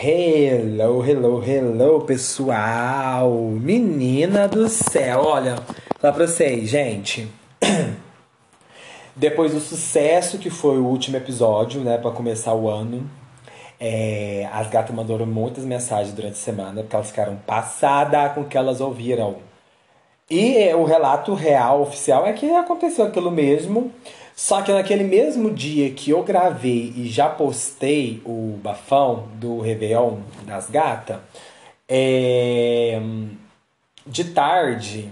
Hello, hello, hello, pessoal! Menina do céu, olha, falar pra vocês, gente. Depois do sucesso que foi o último episódio, né, para começar o ano, é, as gatas mandaram muitas mensagens durante a semana, porque elas ficaram passadas com o que elas ouviram. E é, o relato real, oficial, é que aconteceu aquilo mesmo. Só que naquele mesmo dia que eu gravei e já postei o bafão do Réveillon das gatas, é... de tarde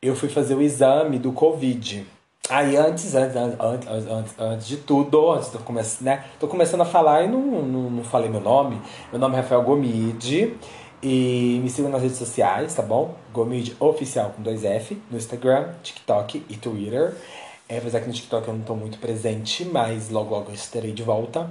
eu fui fazer o exame do Covid. Aí antes, antes, antes, antes, antes de tudo, antes de começar, né? Tô começando a falar e não, não, não falei meu nome. Meu nome é Rafael Gomide. E me sigam nas redes sociais, tá bom? Gomide Oficial com dois F, no Instagram, TikTok e Twitter. É, apesar que no TikTok eu não estou muito presente, mas logo logo eu estarei de volta.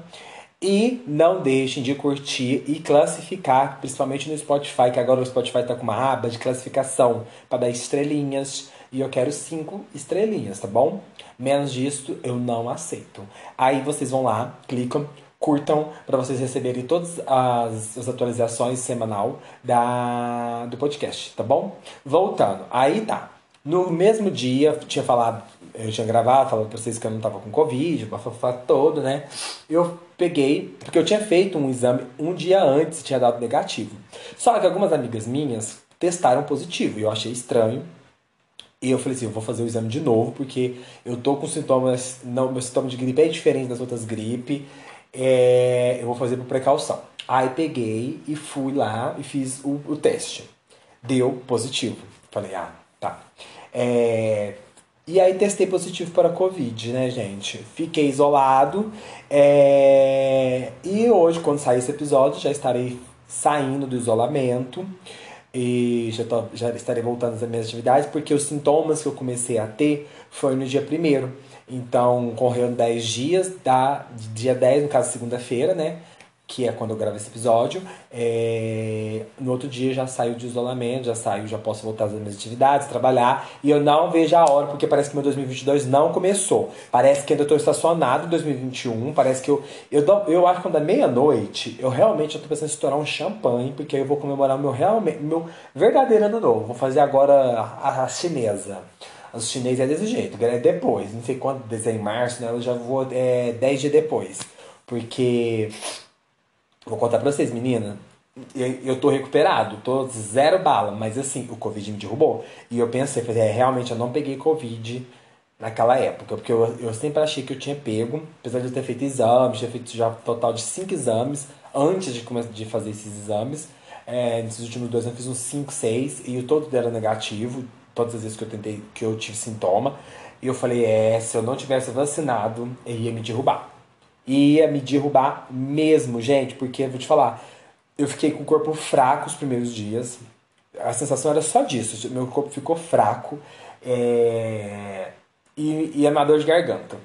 E não deixem de curtir e classificar, principalmente no Spotify, que agora o Spotify está com uma aba de classificação para dar estrelinhas. E eu quero cinco estrelinhas, tá bom? Menos disso eu não aceito. Aí vocês vão lá, clicam, curtam para vocês receberem todas as, as, atualizações semanal da, do podcast, tá bom? Voltando, aí tá. No mesmo dia, tinha falado eu tinha gravado, falando pra vocês que eu não tava com Covid, bafafá todo, né? Eu peguei, porque eu tinha feito um exame um dia antes tinha dado negativo. Só que algumas amigas minhas testaram positivo e eu achei estranho. E eu falei assim, eu vou fazer o exame de novo, porque eu tô com sintomas. Não, meu sintoma de gripe é diferente das outras gripes. É, eu vou fazer por precaução. Aí peguei e fui lá e fiz o, o teste. Deu positivo. Falei, ah, tá. É, e aí testei positivo para Covid, né, gente? Fiquei isolado. É... E hoje, quando sair esse episódio, já estarei saindo do isolamento. E já, tô, já estarei voltando às minhas atividades, porque os sintomas que eu comecei a ter foi no dia primeiro. Então, correu 10 dias, da, dia 10, no caso, segunda-feira, né? Que é quando eu gravo esse episódio. É... No outro dia já saio de isolamento, já saio, já posso voltar às minhas atividades, trabalhar. E eu não vejo a hora, porque parece que meu 2022 não começou. Parece que ainda estou estacionado em 2021. Parece que eu. Eu, eu acho que quando é meia-noite, eu realmente estou pensando em estourar um champanhe, porque aí eu vou comemorar o meu, realmente, meu verdadeiro ano novo. Vou fazer agora a, a chinesa. Os chineses é desse jeito, é depois, não sei quanto, desenho em março, né? Eu já vou é, 10 dias depois. Porque Vou contar pra vocês, menina. Eu tô recuperado, tô zero bala, mas assim, o Covid me derrubou. E eu pensei, falei, é, realmente eu não peguei Covid naquela época, porque eu, eu sempre achei que eu tinha pego, apesar de eu ter feito exames, tinha feito já total de cinco exames antes de, de fazer esses exames. É, nesses últimos dois eu fiz uns 5, 6 e todos deram negativo, todas as vezes que eu tentei, que eu tive sintoma. E eu falei, é, se eu não tivesse vacinado, ele ia me derrubar ia me derrubar mesmo, gente, porque vou te falar, eu fiquei com o corpo fraco os primeiros dias. A sensação era só disso, meu corpo ficou fraco é... e, e a dor de garganta.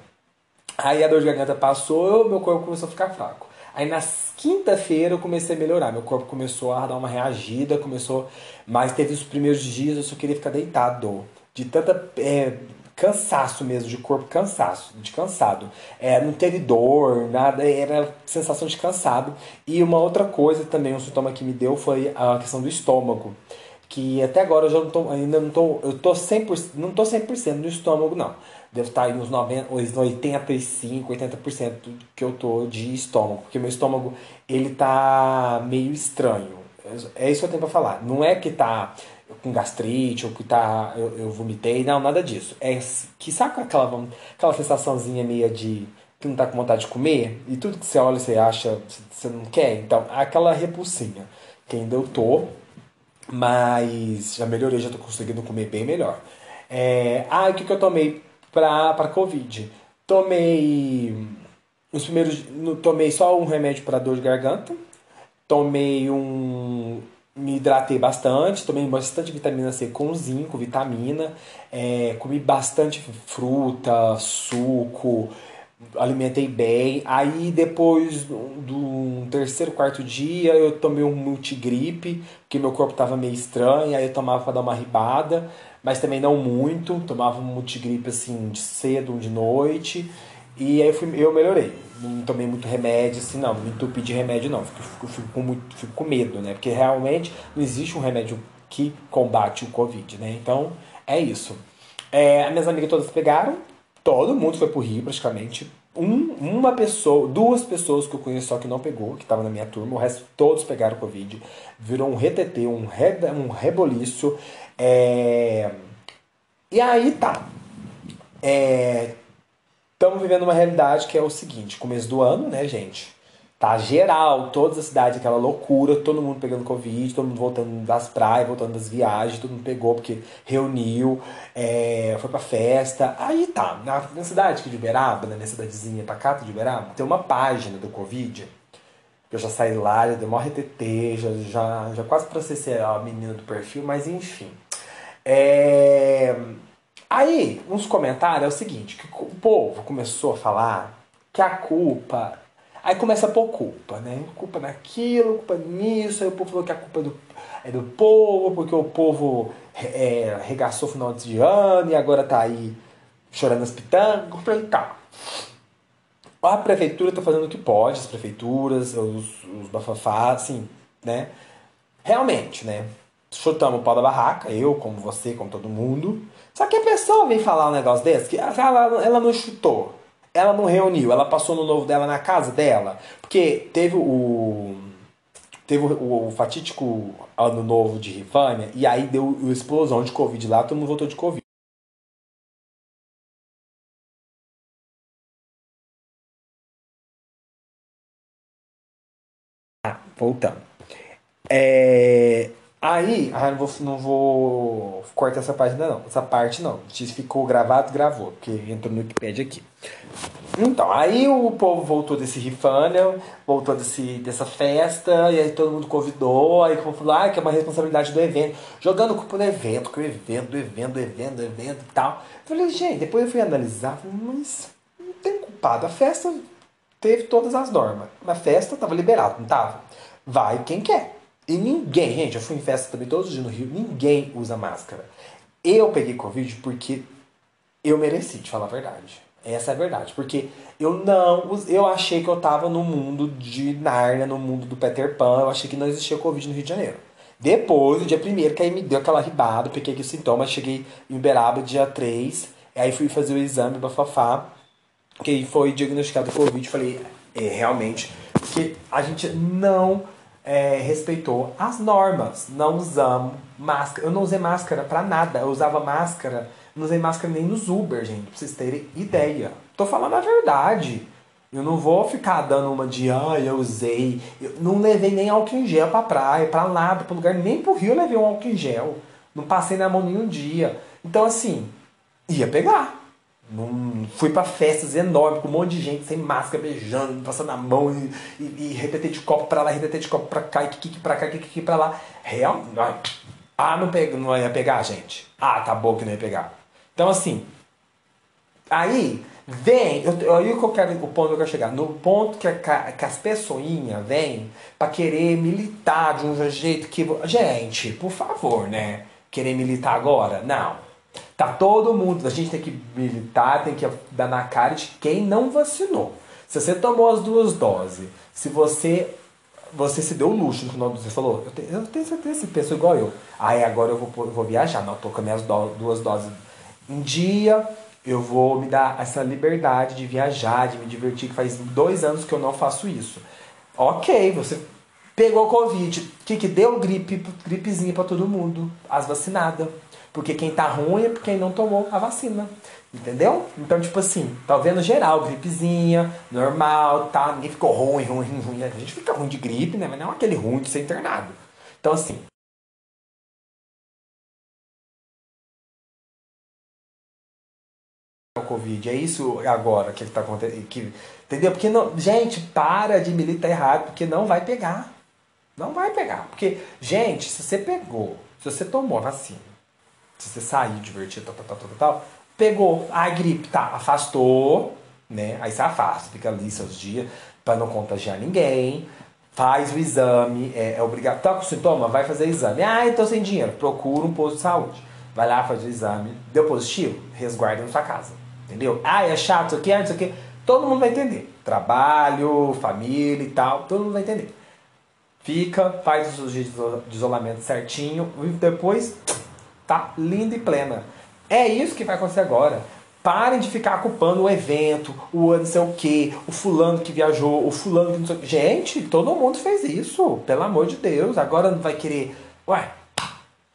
Aí a dor de garganta passou, meu corpo começou a ficar fraco. Aí na quinta-feira eu comecei a melhorar, meu corpo começou a dar uma reagida, começou, mas teve os primeiros dias eu só queria ficar deitado de tanta é, cansaço mesmo, de corpo cansaço, de cansado. É, não teve dor, nada, era sensação de cansado. E uma outra coisa também, um sintoma que me deu foi a questão do estômago. Que até agora eu já não tô, ainda não tô, eu tô 100%, não tô 100% no estômago não. Devo estar aí uns 90, 85, 80% que eu tô de estômago, porque meu estômago ele tá meio estranho. É isso que eu tenho para falar. Não é que tá com gastrite ou que tá, eu, eu vomitei, não, nada disso. É que sabe aquela, aquela sensaçãozinha meio de que não tá com vontade de comer e tudo que você olha você acha, você não quer, então aquela repulsinha que ainda eu tô, mas já melhorei, já tô conseguindo comer bem melhor. É, ah, o que, que eu tomei pra, pra Covid? Tomei. Os primeiros. Tomei só um remédio para dor de garganta. Tomei um me hidratei bastante, tomei bastante vitamina C com zinco, vitamina, é, comi bastante fruta, suco, alimentei bem. Aí depois do terceiro, quarto dia eu tomei um multigripe, porque meu corpo estava meio estranho, aí eu tomava para dar uma ribada, mas também não muito, tomava um multigripe assim de cedo, de noite, e aí eu, fui, eu melhorei. Não tomei muito remédio, assim, não, não me entupi de remédio não, fico, fico, com muito, fico com medo, né? Porque realmente não existe um remédio que combate o Covid, né? Então é isso. É, as minhas amigas todas pegaram, todo mundo foi pro Rio praticamente. Um, uma pessoa, duas pessoas que eu conheço só que não pegou, que estavam na minha turma, o resto todos pegaram Covid. Virou um retetê, um, re, um reboliço. É... E aí tá. Estamos vivendo uma realidade que é o seguinte: começo do ano, né, gente? Tá geral, toda a cidade, aquela loucura, todo mundo pegando Covid, todo mundo voltando das praias, voltando das viagens, todo mundo pegou porque reuniu, é, foi pra festa. Aí tá, na, na cidade de Uberaba, né, na cidadezinha pacata de Uberaba, tem uma página do Covid, eu já saí lá, já dei maior RTT, já, já, já quase processei a menina do perfil, mas enfim. É... Aí, uns comentários é o seguinte, que o povo começou a falar que a culpa Aí começa a pôr culpa, né? Culpa naquilo, culpa nisso. Aí o povo falou que a culpa é do, é do povo, porque o povo é, regaçou o final de ano e agora tá aí chorando as pitangas. Eu falei, tá. A prefeitura tá fazendo o que pode, as prefeituras, os, os bafafás, assim, né? Realmente, né? Chutamos o pau da barraca, eu, como você, como todo mundo. Só que a pessoa vem falar um negócio desse, que ela, ela não chutou ela não reuniu, ela passou no novo dela na casa dela. Porque teve o. Teve o, o fatídico ano novo de Rifânia, e aí deu a explosão de Covid lá, todo mundo voltou de Covid. Ah, voltando. É, Aí, ah, não vou, não vou cortar essa página não, essa parte não. Se ficou gravado, gravou, porque entrou no Wikipedia aqui. Então, aí o povo voltou desse rifânia, voltou desse, dessa festa, e aí todo mundo convidou, aí o povo falou, ah, que é uma responsabilidade do evento, jogando culpa no evento, que o evento, do evento, do evento, do evento e tal. Eu falei, gente, depois eu fui analisar, falei, mas não tem culpado, a festa teve todas as normas. Na festa tava liberado, não tava? Vai quem quer. E ninguém, gente, eu fui em festa também todos os dias no Rio, ninguém usa máscara. Eu peguei Covid porque eu mereci, de falar a verdade. Essa é a verdade. Porque eu não. Eu achei que eu tava no mundo de Narnia, no mundo do Peter Pan. Eu achei que não existia Covid no Rio de Janeiro. Depois, no dia primeiro, que aí me deu aquela ribada, peguei os sintomas, cheguei em Uberaba dia 3, aí fui fazer o exame bafafá, que aí foi diagnosticado Covid. Falei, é, realmente, porque a gente não é, respeitou as normas. Não usamos máscara. Eu não usei máscara para nada. Eu usava máscara, não usei máscara nem nos Uber, gente, pra vocês terem ideia. Tô falando a verdade. Eu não vou ficar dando uma de, ah, eu usei. Eu não levei nem álcool em gel pra praia, pra nada, pro lugar, nem pro Rio eu levei um álcool em gel. Não passei na mão nenhum dia. Então, assim, ia pegar. Não, fui para festas enormes, com um monte de gente sem máscara, beijando, passando a mão e, e, e repetir de copo para lá, repetir de copo para cá, e kiki para cá, kiki para lá. Real, ah, não, pega, não ia pegar, gente. Ah, tá bom que não ia pegar. Então, assim, aí vem, eu, aí que eu quero, o ponto que eu quero chegar, no ponto que, a, que as pessoinhas vêm para querer militar de um jeito que. Gente, por favor, né? Querer militar agora? Não. Tá todo mundo, a gente tem que militar, tem que dar na cara de quem não vacinou. Se você tomou as duas doses, se você você se deu luxo no final você falou, eu tenho, eu tenho certeza que pensou igual eu. Aí agora eu vou, eu vou viajar, não, tô com as minhas do, duas doses em dia, eu vou me dar essa liberdade de viajar, de me divertir, que faz dois anos que eu não faço isso. Ok, você pegou Covid, o que, que deu? Gripe, gripezinha para todo mundo, as vacinadas. Porque quem tá ruim é porque não tomou a vacina. Entendeu? Então, tipo assim, tá vendo geral, gripezinha, normal, tá? Ninguém ficou ruim, ruim, ruim. A gente fica ruim de gripe, né? Mas não aquele ruim de ser internado. Então, assim. Covid, é isso agora que tá acontecendo. Que, entendeu? Porque, não, gente, para de militar errado, porque não vai pegar. Não vai pegar. Porque, gente, se você pegou, se você tomou a vacina, se você saiu divertido, tal, tal, tal, tal, pegou a gripe, tá, afastou, né? Aí você afasta, fica ali seus dias para não contagiar ninguém. Faz o exame, é, é obrigado. Tá com sintoma? Vai fazer exame. Ah, tô sem dinheiro. Procura um posto de saúde. Vai lá, faz o exame. Deu positivo? Resguarda na sua casa. Entendeu? Ah, é chato isso aqui, ah, isso aqui. Todo mundo vai entender. Trabalho, família e tal, todo mundo vai entender. Fica, faz os dias de isolamento certinho e depois tá linda e plena. É isso que vai acontecer agora. Parem de ficar culpando o evento, o não sei o que, o fulano que viajou, o fulano que não sei o que. Gente, todo mundo fez isso, pelo amor de Deus. Agora não vai querer. Ué,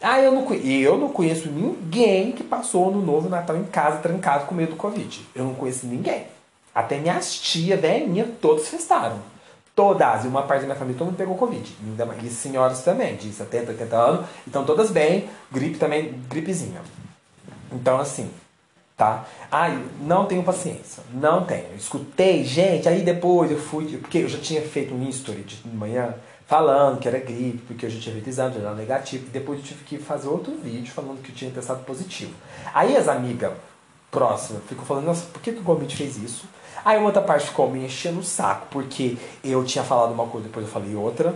ah, eu não, eu não conheço ninguém que passou no novo Natal em casa trancado com medo do Covid. Eu não conheço ninguém. Até minhas tia velhinha, todos festaram. Todas. E uma parte da minha família, todo mundo pegou Covid. E senhoras também, de 70, 80 anos. Então todas bem. Gripe também, gripezinha. Então assim, tá? Ai, não tenho paciência. Não tenho. Escutei, gente, aí depois eu fui, porque eu já tinha feito um history de manhã falando que era gripe, porque eu já tinha feito exame, já era negativo, e depois eu tive que fazer outro vídeo falando que eu tinha testado positivo. Aí as amigas próximas ficam falando, nossa, por que, que o Gomit fez isso? Aí outra parte ficou me enchendo o saco, porque eu tinha falado uma coisa, depois eu falei outra.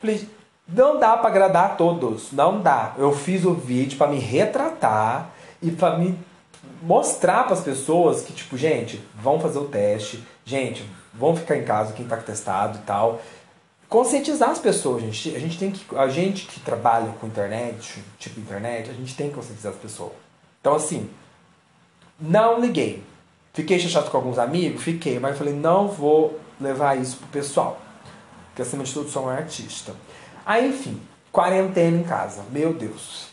Falei, não dá para agradar a todos, não dá. Eu fiz o vídeo para me retratar e para me mostrar para as pessoas que, tipo, gente, vão fazer o teste, gente, vão ficar em casa quem tá testado e tal. Conscientizar as pessoas, gente. A gente tem que. A gente que trabalha com internet, tipo internet, a gente tem que conscientizar as pessoas. Então assim, não liguei. Fiquei chateado com alguns amigos? Fiquei, mas falei, não vou levar isso pro pessoal. Porque acima de tudo sou um artista. Aí, enfim, quarentena em casa. Meu Deus.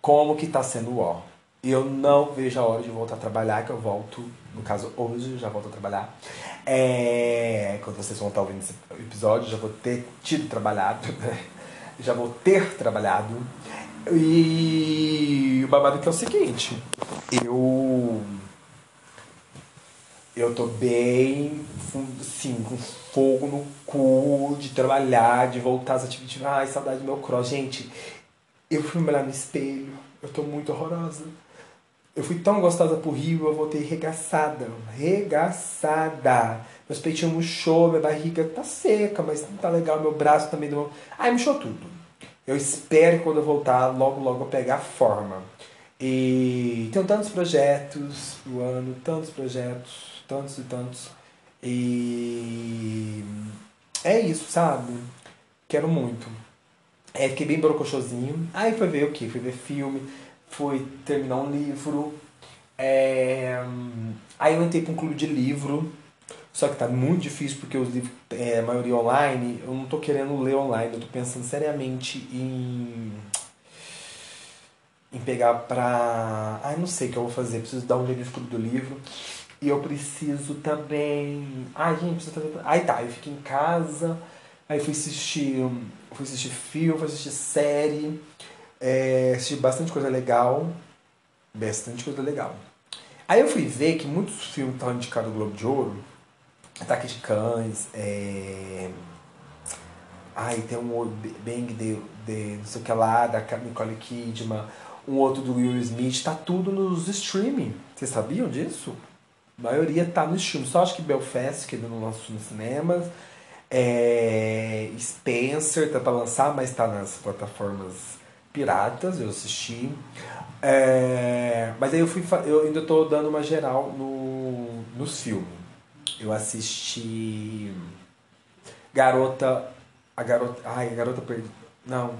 Como que tá sendo ó. Eu não vejo a hora de voltar a trabalhar, que eu volto, no caso hoje, eu já volto a trabalhar. É, quando vocês vão estar ouvindo esse episódio, já vou ter tido trabalhado, né? já vou ter trabalhado. E o babado que é o seguinte, eu eu tô bem, sim, com fogo no cu de trabalhar, de voltar às atividades. Ai, saudade do meu cross. Gente, eu fui me olhar no espelho, eu tô muito horrorosa. Eu fui tão gostosa pro Rio, eu voltei regaçada. Regaçada. Meus peitinhos murchou, minha barriga tá seca, mas não tá legal. Meu braço também deu. Ai, murchou tudo. Eu espero quando eu voltar, logo, logo pegar forma. E tenho tantos projetos no ano, tantos projetos, tantos e tantos. E é isso, sabe? Quero muito. É, fiquei bem brocochosinho. Aí foi ver o que? Fui ver filme foi terminar um livro. É... Aí eu entrei para um clube de livro, só que tá muito difícil porque os livros, é, a maioria online, eu não tô querendo ler online, eu tô pensando seriamente em em pegar pra. Ai, não sei o que eu vou fazer. Preciso dar um jeito do livro. E eu preciso também. Ai, gente, preciso fazer. Aí tá, eu fiquei em casa. Aí fui assistir. Fui assistir filme, fui assistir série. É, assisti bastante coisa legal. Bastante coisa legal. Aí eu fui ver que muitos filmes estavam indicados no Globo de Ouro. Ataque de Cães, é... Ai, tem um Bang de, de não sei o que lá, da Nicole Kidman, um outro do Will Smith, tá tudo nos streaming. Vocês sabiam disso? A maioria tá no streaming. Só acho que Belfast, que ainda não lançou nos cinemas. É... Spencer tá pra lançar, mas tá nas plataformas Piratas, eu assisti. É, mas aí eu fui eu ainda estou dando uma geral no, nos filmes. Eu assisti Garota. A Garota. Ai, a Garota Perdida. Não.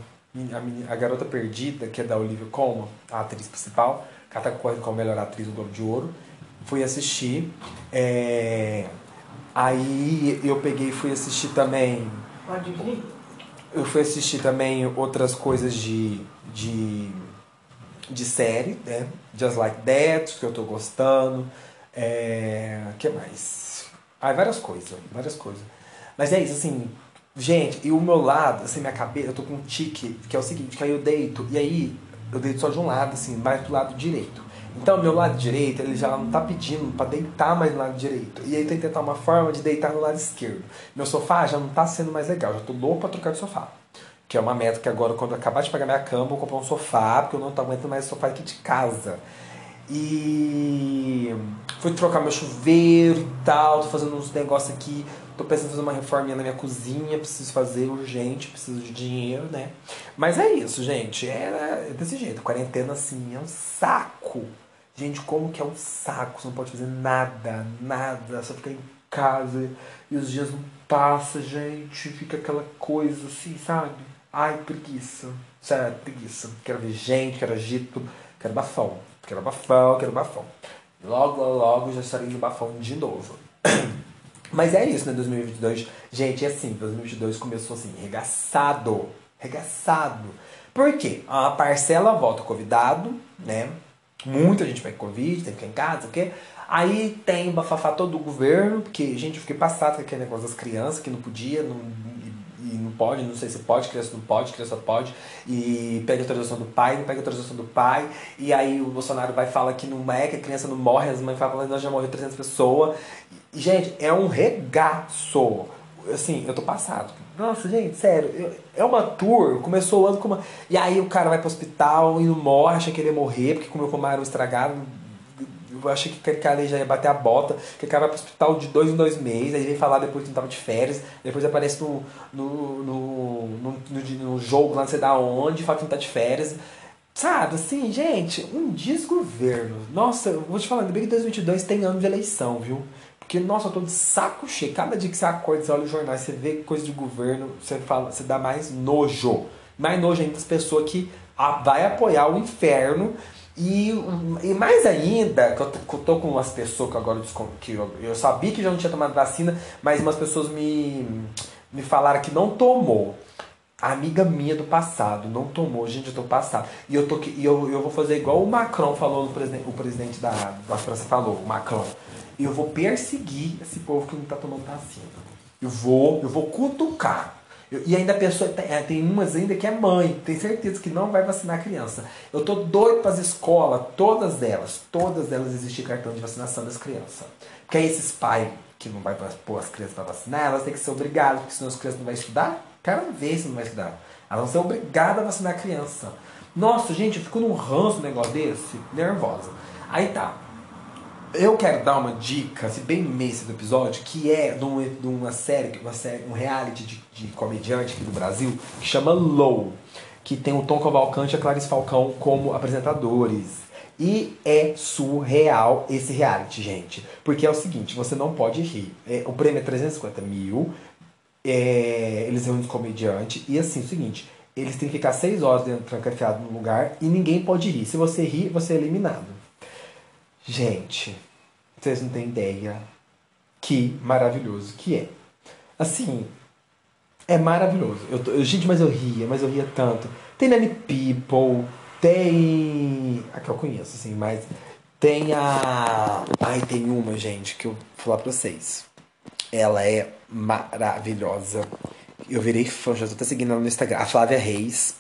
A, a Garota Perdida, que é da Olivia Colman, a atriz principal, que ela tá correndo com a melhor atriz do Globo de Ouro. Fui assistir. É, aí eu peguei e fui assistir também. Pode vir? Eu fui assistir também outras coisas de, de, de série, né? Just Like That, que eu tô gostando. É... que mais? Ah, várias coisas, várias coisas. Mas é isso, assim, gente, e o meu lado, assim, minha cabeça, eu tô com um tique, que é o seguinte, que aí eu deito, e aí eu deito só de um lado, assim, mais do lado direito. Então, meu lado direito, ele já não tá pedindo para deitar mais no lado direito. E aí tem que tentar uma forma de deitar no lado esquerdo. Meu sofá já não tá sendo mais legal, já tô louco pra trocar de sofá. Que é uma meta que agora, quando eu acabar de pagar minha cama, eu vou comprar um sofá, porque eu não tô aguentando mais sofá aqui de casa. E fui trocar meu chuveiro e tal, tô fazendo uns negócios aqui, tô pensando em fazer uma reforminha na minha cozinha, preciso fazer urgente, preciso de dinheiro, né? Mas é isso, gente, é desse jeito, quarentena assim é um saco. Gente, como que é um saco, você não pode fazer nada, nada, só ficar em casa e os dias não passam, gente, fica aquela coisa assim, sabe? Ai, preguiça, sério, preguiça. Quero ver gente, quero agito, quero bafão. Quero bafão, quero bafão. Logo, logo, já estarei no bafão de novo. Mas é isso, né? 2022. Gente, é assim, 2022 começou assim, regaçado. Regaçado. Por quê? A parcela volta convidado, né? Muita gente vai com Covid, tem que ficar em casa, o quê? Aí tem bafafá todo do governo, porque, gente, eu fiquei passado com aquele negócio das crianças que não podia, não pode, não sei se pode, criança não pode, criança pode, e pega autorização do pai, não pega autorização do pai, e aí o Bolsonaro vai falar que não é, que a criança não morre, as mães falam que nós já morreu 300 pessoas. Gente, é um regaço. Assim, eu tô passado. Nossa, gente, sério, é uma tour, começou o ano com uma. E aí o cara vai pro hospital e não morre, acha que ele ia morrer, porque comeu com estragado, eu achei que a cara já ia bater a bota, que o cara vai pro hospital de dois em dois meses, aí vem falar depois que não tava de férias, depois aparece no, no, no, no, no, no jogo lá não sei da onde, fala que não tá de férias. Sabe, assim, gente, um desgoverno. Nossa, eu vou te falar, ainda bem que 2022 tem ano de eleição, viu? Porque, nossa, eu tô de saco cheio. Cada dia que você acorda, você olha o jornal, você vê coisa de governo, você fala, você dá mais nojo. Mais nojo ainda das pessoas que vai apoiar o inferno e, e mais ainda, que eu, eu tô com umas pessoas que agora que eu, eu sabia que já não tinha tomado vacina, mas umas pessoas me, me falaram que não tomou. A amiga minha do passado não tomou, gente, eu tô passado. E eu, tô, e eu, eu vou fazer igual o Macron falou, o presidente, o presidente da, da França falou, o Macron. Eu vou perseguir esse povo que não tá tomando vacina. Eu vou, eu vou cutucar. E ainda pessoa tem, é, tem umas ainda que é mãe, tem certeza que não vai vacinar a criança. Eu tô doido para as escolas, todas elas, todas elas existir cartão de vacinação das crianças. Porque aí esses pais que não vai pôr as crianças para vacinar, elas têm que ser obrigadas, porque senão as crianças não vão estudar. Ver se não vai estudar. Elas vão ser obrigadas a vacinar a criança. Nossa, gente, eu fico num ranço um negócio desse, nervosa. Aí tá eu quero dar uma dica, assim, bem imensa do episódio, que é de uma, de uma série, uma série, um reality de, de comediante aqui do Brasil, que chama Low, que tem o Tom Cavalcante e a Clarice Falcão como apresentadores. E é surreal esse reality, gente. Porque é o seguinte, você não pode rir. É, o prêmio é 350 mil, é, eles reúnem os comediantes, e assim, é o seguinte, eles têm que ficar 6 horas dentro trancafiado no lugar e ninguém pode rir. Se você rir, você é eliminado. Gente, vocês não têm ideia que maravilhoso que é. Assim, é maravilhoso. Eu, eu, gente, mas eu ria, mas eu ria tanto. Tem Nanny People, tem. A que eu conheço, assim, mas. Tem a. Ai, tem uma, gente, que eu vou falar pra vocês. Ela é maravilhosa. Eu virei fã, já tô até seguindo ela no Instagram. A Flávia Reis.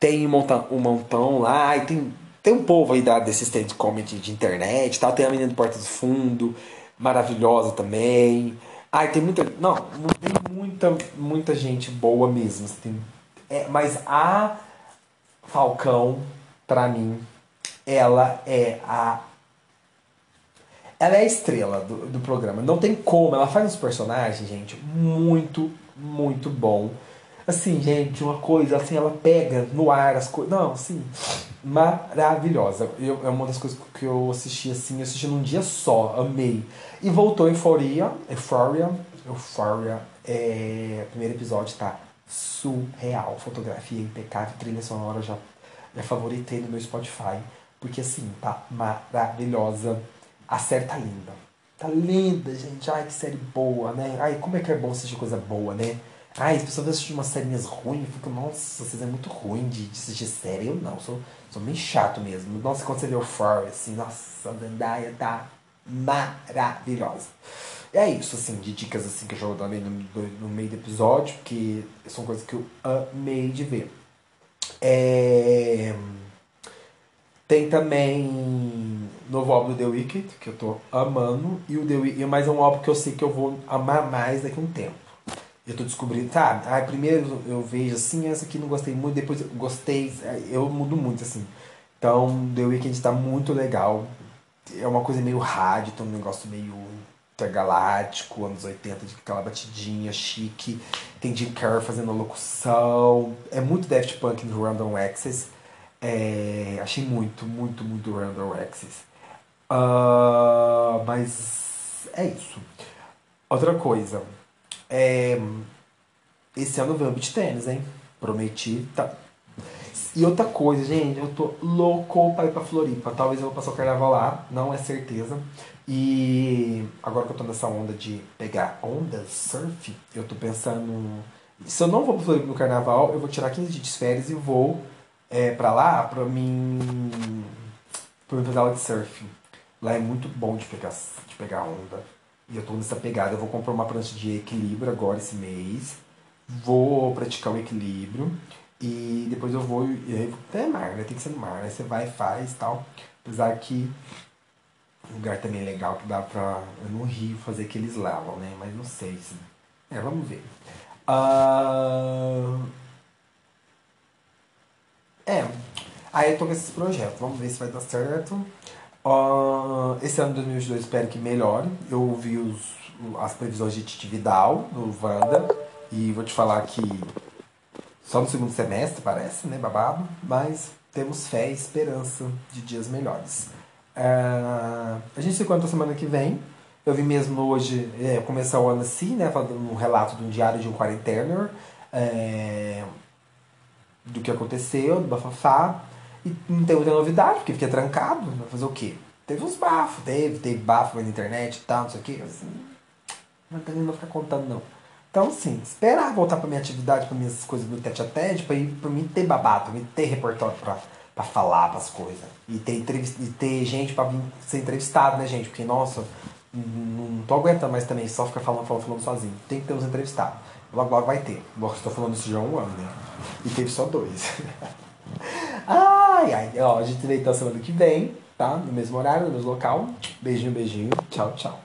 Tem um montão, um montão lá, e tem tem um povo aí da, desse stand comedy de internet, tal. tem a menina do Porta do Fundo, maravilhosa também. Ai, tem muita. Não, tem muita, muita gente boa mesmo. Tem, é, mas a Falcão, pra mim, ela é a. Ela é a estrela do, do programa. Não tem como. Ela faz uns personagens, gente, muito, muito bom. Assim, gente, uma coisa, assim, ela pega no ar as coisas. Não, assim maravilhosa. Eu, é uma das coisas que eu assisti assim, eu assisti num dia só, amei. E voltou Euphoria, Euphoria, Euphoria, é, primeiro episódio tá surreal, fotografia impecável, trilha sonora já é favoritei no meu Spotify, porque assim, tá maravilhosa. A série tá linda. Tá linda, gente. Ai, que série boa, né? Ai, como é que é bom assistir coisa boa, né? Ai, as pessoas assistem umas séries ruins, ficam, nossa, vocês é muito ruim de, de assistir série. Eu não, sou Sou meio chato mesmo. Nossa, quando você vê o Furry, assim, nossa, a Zendaya tá maravilhosa. É isso, assim, de dicas assim que eu jogo também no, no meio do episódio, porque são coisas que eu amei de ver. É... Tem também novo álbum do The Wicked, que eu tô amando, e o The Wicked, mas é um álbum que eu sei que eu vou amar mais daqui a um tempo. Eu tô descobrindo, tá? Ah, primeiro eu vejo assim, essa aqui não gostei muito, depois eu gostei, eu mudo muito assim. Então, The Weeknd tá muito legal. É uma coisa meio rádio, tem um negócio meio intergaláctico, anos 80, de aquela batidinha chique. Tem Jim Carrey fazendo a locução. É muito Daft Punk no Random Access. É, achei muito, muito, muito Random Access. Uh, mas é isso. Outra coisa. É, esse ano veio o beat tênis, hein? Prometi. Tá. E outra coisa, gente, eu tô louco pra ir pra Floripa. Talvez eu vou passar o carnaval lá, não é certeza. E agora que eu tô nessa onda de pegar onda, surf, eu tô pensando. Se eu não vou pra Floripa no carnaval, eu vou tirar 15 dias de férias e vou é, pra lá pra mim. pra mim fazer aula de surf. Lá é muito bom de pegar, de pegar onda. E eu tô nessa pegada. Eu vou comprar uma prancha de equilíbrio agora esse mês. Vou praticar o equilíbrio. E depois eu vou. E aí, até mar, né? Tem que ser no mar. Aí você vai faz e tal. Apesar que um lugar também é legal que dá pra. No Rio fazer aqueles lavam, né? Mas não sei se. É, vamos ver. Uh... É. Aí eu tô com esses projetos. Vamos ver se vai dar certo. Uh, esse ano de 2022 espero que melhore. Eu vi os, as previsões de Titi Vidal no Wanda. E vou te falar que só no segundo semestre, parece, né? Babado. Mas temos fé e esperança de dias melhores. Uh, a gente se encontra semana que vem. Eu vim mesmo hoje é, começar o ano assim, né? Falando um relato de um diário de um quarentener. É, do que aconteceu, do bafafá. E não tem muita novidade, porque fiquei trancado. Vai fazer o quê? Teve uns bafos, teve, teve bafo na internet e tal, não sei o quê. Assim, não tem nem ficar contando, não. Então, assim, esperar voltar pra minha atividade, pra minhas coisas do tete a tete, pra, ir, pra mim ter babado, pra mim ter repertório pra, pra falar as coisas. E ter, entrevist, e ter gente pra vir ser entrevistado, né, gente? Porque, nossa, não tô aguentando mais também só ficar falando, falando, falando sozinho. Tem que ter uns entrevistados. Logo, logo vai ter. Logo, estou falando isso já há um ano, né? E teve só dois. ai, ai. Ó, a gente vê então semana que vem, tá? No mesmo horário, no mesmo local. Beijinho, beijinho. Tchau, tchau.